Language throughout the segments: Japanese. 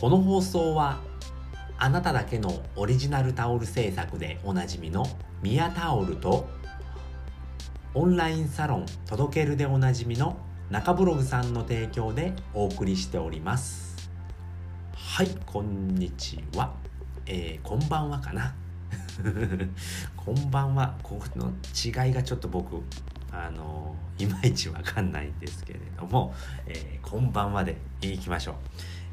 この放送はあなただけのオリジナルタオル制作でおなじみのミヤタオルとオンラインサロン届けるでおなじみの中ブログさんの提供でお送りしております。はいこんにちは、えー、こんばんはかな。こんばんは。この違いがちょっと僕あのいまいちわかんないんですけれども、えー、こんばんはでいきましょう、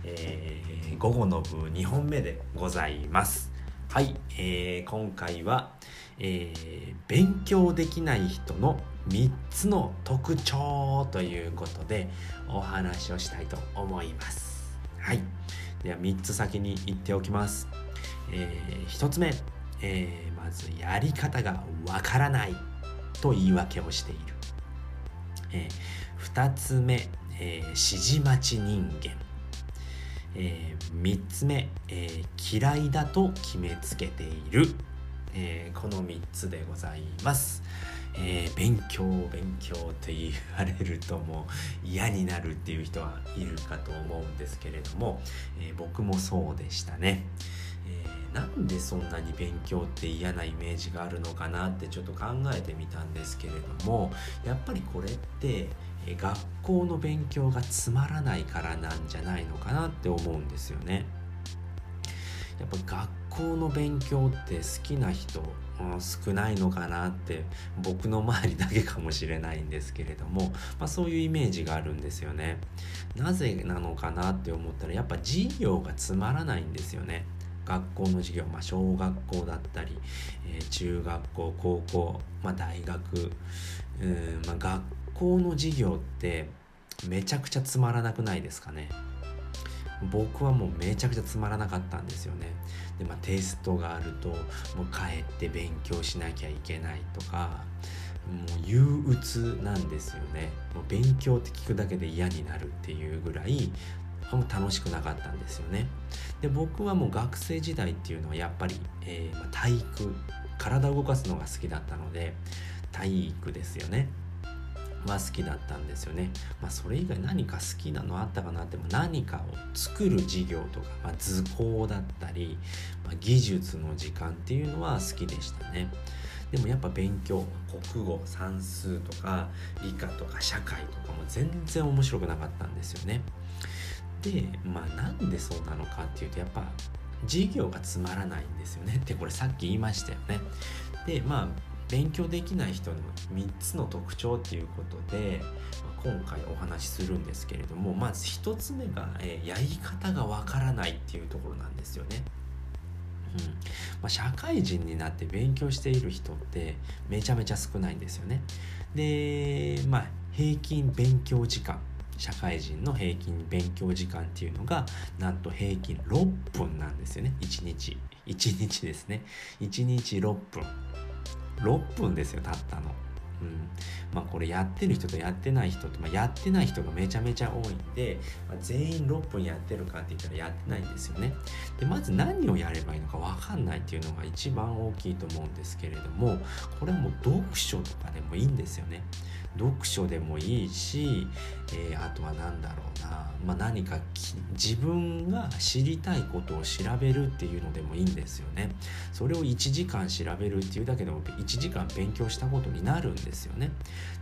えー、午後の部2本目でございます。はい、えー、今回は、えー、勉強できない人の3つの特徴ということでお話をしたいと思います。はいでは3つ先に言っておきます、えー、1つ目、えー、まずやり方がわからないと言い訳をしている、えー、2つ目、えー、指示待ち人間、3つ目、えー、嫌いだと決めつけている、えー、この3つでございます、えー、勉強勉強と言われるともう嫌になるっていう人はいるかと思うんですけれども、えー、僕もそうでしたね、えーなんでそんなに勉強って嫌なイメージがあるのかなってちょっと考えてみたんですけれどもやっぱりこれって学校の勉強がつまらないからなんじゃないのかなって思うんですよね。やっぱ学校の勉強って好きな人少ないのかなって僕の周りだけかもしれないんですけれども、まあ、そういうイメージがあるんですよね。なぜなのかなって思ったらやっぱ授業がつまらないんですよね。学校の授業、まあ、小学校だったり、えー、中学校高校、まあ、大学、うんまあ、学校の授業ってめちゃくちゃつまらなくないですかね？僕はもうめちゃくちゃつまらなかったんですよね。で、まあ、テストがあるともう帰って勉強しなきゃいけないとかもう憂鬱なんですよね。もう勉強って聞くだけで嫌になるっていうぐらい楽しくなかったんですよね。で僕はもう学生時代っていうのはやっぱり、えー、体育体を動かすのが好きだったので体育ですよね。は好きだったんですよね。まあ、それ以外何か好きなのあったかなっても何かを作る授業とか、まあ、図工だったり、まあ、技術の時間っていうのは好きでしたね。でもやっぱ勉強国語算数とか理科とか社会とかも全然面白くなかったんですよね。でまあなんでそうなのかっていうとやっぱ授業がつまらないんですよねってこれさっき言いましたよね。でまあ勉強できない人の3つの特徴っていうことで、今回お話しするんですけれどもまず1つ目が、やり方がわからないっていうところなんですよね。うん。まあ、社会人になって勉強している人ってめちゃめちゃ少ないんですよね。でまあ平均勉強時間社会人の平均勉強時間っていうのがなんと平均6分なんですよね。1日。1日ですね。1日6分。6分ですよたったのうんまあ、これやってる人とやってない人って、まあ、やってない人がめちゃめちゃ多いんで、まあ、全員6分やってるかって言ったらやってないんですよね。でまず何をやればいいのか分かんないっていうのが一番大きいと思うんですけれどもこれはもう読書とかでもいいんですよね。読書でもいいし、えー、あとは何だろうな、まあ、何か自分が知りたいことを調べるっていうのでもいいんですよね。それを1時間調べるっていうだけでも1時間勉強したことになるんですよね。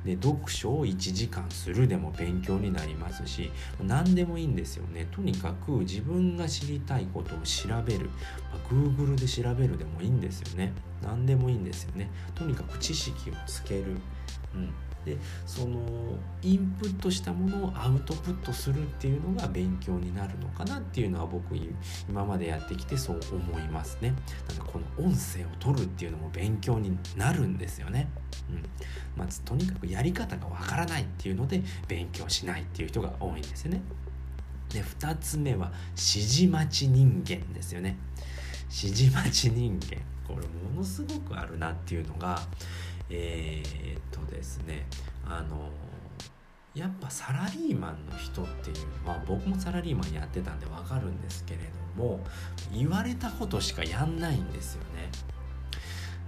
で読書を1時間するでも勉強になりますし何でもいいんですよね。とにかく自分が知りたいことを調べる、まあ、Google で調べるでもいいんですよね。何でもいいんですよね。とにかく知識をつける。うんでそのインプットしたものをアウトプットするっていうのが勉強になるのかなっていうのは僕今までやってきてそう思いますね。なのでこの音声を取るっていうのも勉強になるんですよね。うん、まずとにかくやり方がわからないっていうので勉強しないっていう人が多いんですよね。で2つ目は指示待ち人間ですよね。指示待ち人間これものすごくあるなっていうのがえー、っとですねあのやっぱサラリーマンの人っていうのは僕もサラリーマンやってたんで分かるんですけれども言われたことしかやんないんですよね。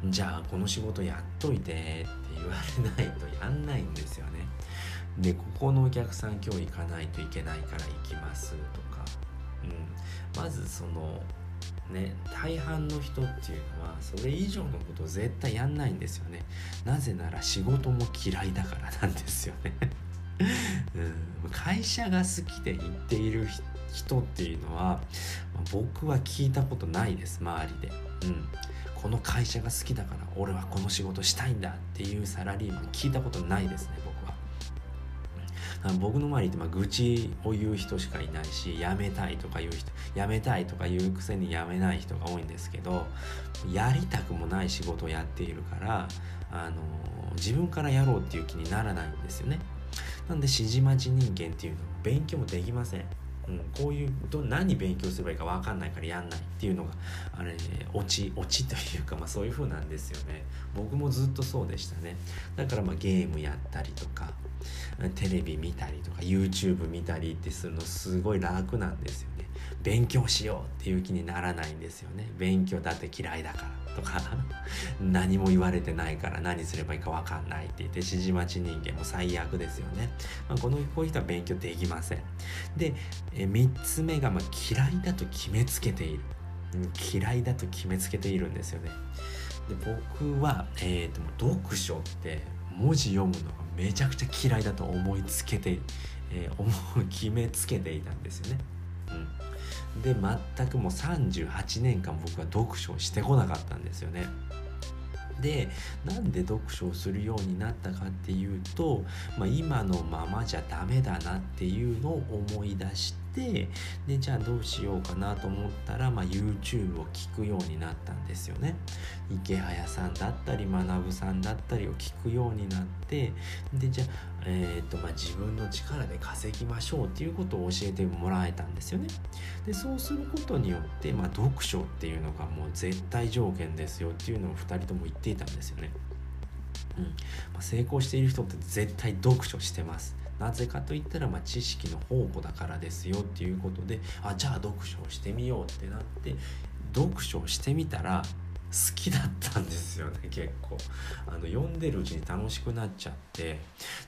じゃあこの仕事やっといてって言われないとやんないんですよね。でここのお客さん今日行かないといけないから行きますとか、うん、まずそのね大半の人っていうのはそれ以上のことを絶対やんないんですよね。なぜなら仕事も嫌いだからなんですよね。うん、会社が好きで行っている人っていうのは、ま、僕は聞いたことないです周りで、うん、この会社が好きだから俺はこの仕事したいんだっていうサラリーマン聞いたことないですね僕、僕の周りってまあ愚痴を言う人しかいないし辞めたいとか言う人辞めたいとか言うくせに辞めない人が多いんですけどやりたくもない仕事をやっているからあの自分からやろうっていう気にならないんですよね。なんで指示待ち人間っていうのは勉強もできません。うん、こういうど何勉強すればいいか分かんないからやんないっていうのがあれ落ち落ちというか、まあ、そういう風なんですよね。僕もずっとそうでしたね。だからまあゲームやったりとかテレビ見たりとか YouTube 見たりってするのすごい楽なんですよね。勉強しようっていう気にならないんですよね。勉強だって嫌いだからとか。何も言われてないから何すればいいか分かんないって言って指示待ち人間も最悪ですよね、まあ、このこういう人は勉強できません。でえ3つ目がま嫌いだと決めつけている。嫌いだと決めつけているんですよね。で僕は、えーと、読書って文字読むのがめちゃくちゃ嫌いだと思いつけて、えー、思う決めつけていたんですよね。うん、で全くもう38年間僕は読書をしてこなかったんですよね。でなんで読書をするようになったかっていうと、まあ、今のままじゃダメだなっていうのを思い出してでじゃあどうしようかなと思ったら、まあ、YouTube を聞くようになったんですよね。池早さんだったり学さんだったりを聞くようになってでじゃあ、えーとまあ、自分の力で稼ぎましょうっていうことを教えてもらえたんですよね。でそうすることによって、まあ、読書っていうのがもう絶対条件ですよっていうのを2人とも言っていたんですよね。うんま、成功している人って絶対読書してます。なぜかといったら、まあ、知識の宝庫だからですよっていうことであじゃあ読書をしてみようってなって読書をしてみたらきだったんですよね 結構。あの読んでるうちに楽しくなっちゃって。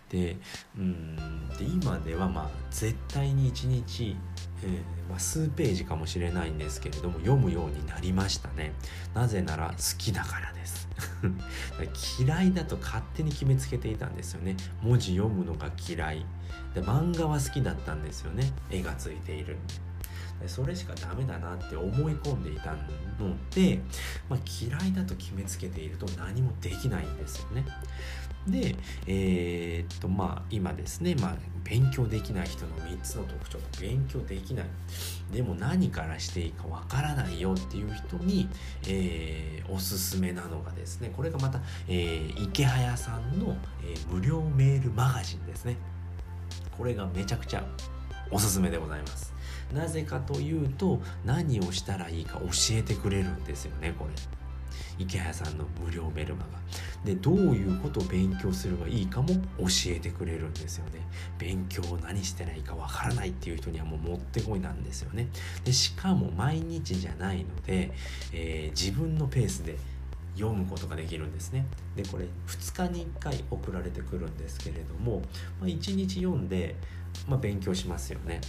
でうんで今ではまあ絶対に一日、えー、まあ、数ページかもしれないんですけれども読むようになりましたね。なぜなら好きだからです。嫌いだと勝手に決めつけていたんですよね。文字読むのが嫌い。で漫画は好きだったんですよね。絵がついている。それしかダメだなって思い込んでいたので、まあ、嫌いだと決めつけていると何もできないんですよね。で、えー、っとまあ今ですね、まあ、勉強できない人の3つの特徴勉強できない。でも何からしていいかわからないよっていう人に、えー、おすすめなのがですねこれがまた、えー、池早さんの、えー、無料メールマガジンですね。これがめちゃくちゃおすすめでございます。なぜかというと何をしたらいいか教えてくれるんですよねこれ。池谷さんの無料メルマガ。でどういうことを勉強すればいいかも教えてくれるんですよね。勉強を何してないかわからないっていう人にはもうもってこいなんですよね。でしかも毎日じゃないので、えー、自分のペースで読むことができるんですね。でこれ2日に1回送られてくるんですけれども、まあ、1日読んで、まあ、勉強しますよね。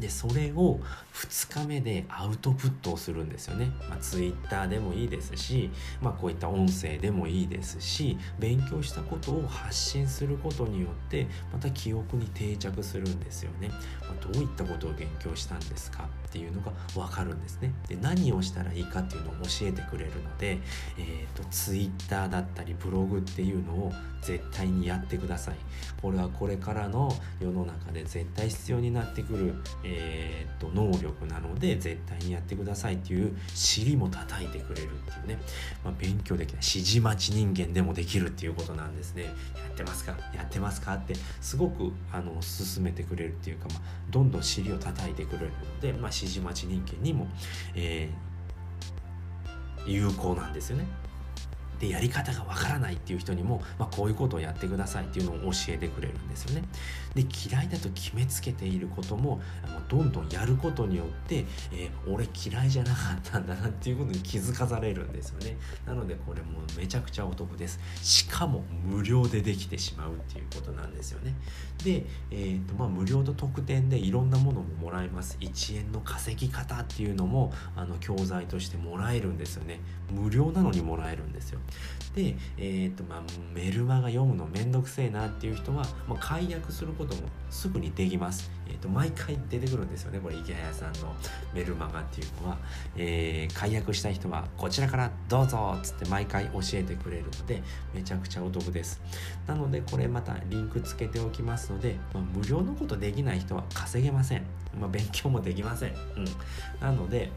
でそれを2日目でアウトプットをするんですよね、まあ、Twitter でもいいですし、まあ、こういった音声でもいいですし勉強したことを発信することによってまた記憶に定着するんですよね、まあ、どういったことを勉強したんですかっていうのが分かるんですね。で何をしたらいいかっていうのを教えてくれるので、えーと、Twitter だったりブログっていうのを絶対にやってください。これはこれからの世の中で絶対必要になってくるえー、と能力なので絶対にやってくださいっていう尻も叩いてくれるっていうね、まあ、勉強できない指示待ち人間でもできるっていうことなんですね。やってますか？やってますか？ってすごくあの進めてくれるっていうか、まあ、どんどん尻を叩いてくれるので、まあ、指示待ち人間にも、えー、有効なんですよね。でやり方がわからないっていう人にも、まあ、こういうことをやってくださいっていうのを教えてくれるんですよね。で嫌いだと決めつけていることもどんどんやることによって、えー、俺嫌いじゃなかったんだなっていうことに気づかされるんですよね。なのでこれもめちゃくちゃお得です。しかも無料でできてしまうっていうことなんですよね。で、えーとまあ、無料と特典でいろんなものももらえます。1円の稼ぎ方っていうのもあの教材としてもらえるんですよね。無料なのにもらえるんですよ。で、えーとまあ、メルマガ読むのめんどくせえなっていう人は、まあ、解約することもすぐにできます。えーと、毎回出てくるんですよねこれ池谷さんのメルマガっていうのは、えー、解約した人はこちらからどうぞっつって毎回教えてくれるのでめちゃくちゃお得です。なのでこれまたリンクつけておきますので、まあ、無料のことできない人は稼げません、まあ、勉強もできません、うん、なので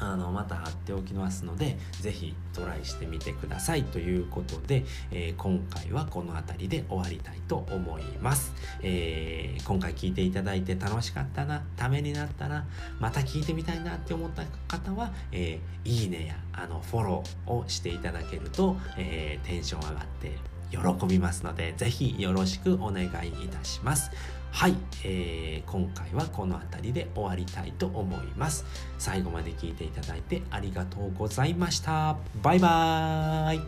あのまた貼っておきますので是非トライしてみてくださいということで、えー、今回はこの辺りで終わりたいと思います、えー、今回聞いていただいて楽しかったなためになったなまた聞いてみたいなって思った方は、えー、いいねやあのフォローをしていただけると、えテンション上がって喜びますので是非よろしくお願いいたします。はい、えー、今回はこの辺りで終わりたいと思います。最後まで聞いていただいてありがとうございました。バイバーイ。